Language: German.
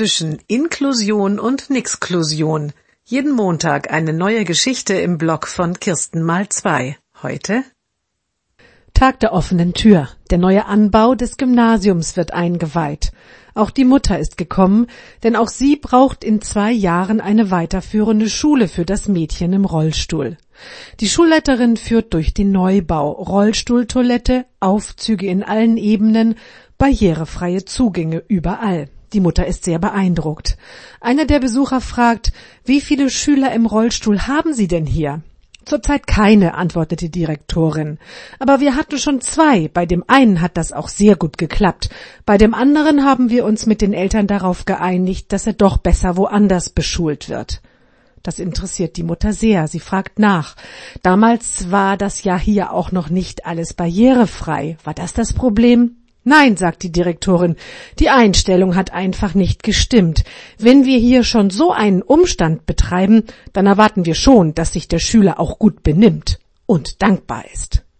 zwischen Inklusion und Nixklusion. Jeden Montag eine neue Geschichte im Blog von Kirsten mal zwei. Heute Tag der offenen Tür. Der neue Anbau des Gymnasiums wird eingeweiht. Auch die Mutter ist gekommen, denn auch sie braucht in zwei Jahren eine weiterführende Schule für das Mädchen im Rollstuhl. Die Schulleiterin führt durch den Neubau, Rollstuhltoilette, Aufzüge in allen Ebenen, barrierefreie Zugänge überall. Die Mutter ist sehr beeindruckt. Einer der Besucher fragt, wie viele Schüler im Rollstuhl haben Sie denn hier? Zurzeit keine, antwortete die Direktorin. Aber wir hatten schon zwei. Bei dem einen hat das auch sehr gut geklappt. Bei dem anderen haben wir uns mit den Eltern darauf geeinigt, dass er doch besser woanders beschult wird. Das interessiert die Mutter sehr. Sie fragt nach. Damals war das ja hier auch noch nicht alles barrierefrei. War das das Problem? Nein, sagt die Direktorin, die Einstellung hat einfach nicht gestimmt. Wenn wir hier schon so einen Umstand betreiben, dann erwarten wir schon, dass sich der Schüler auch gut benimmt und dankbar ist.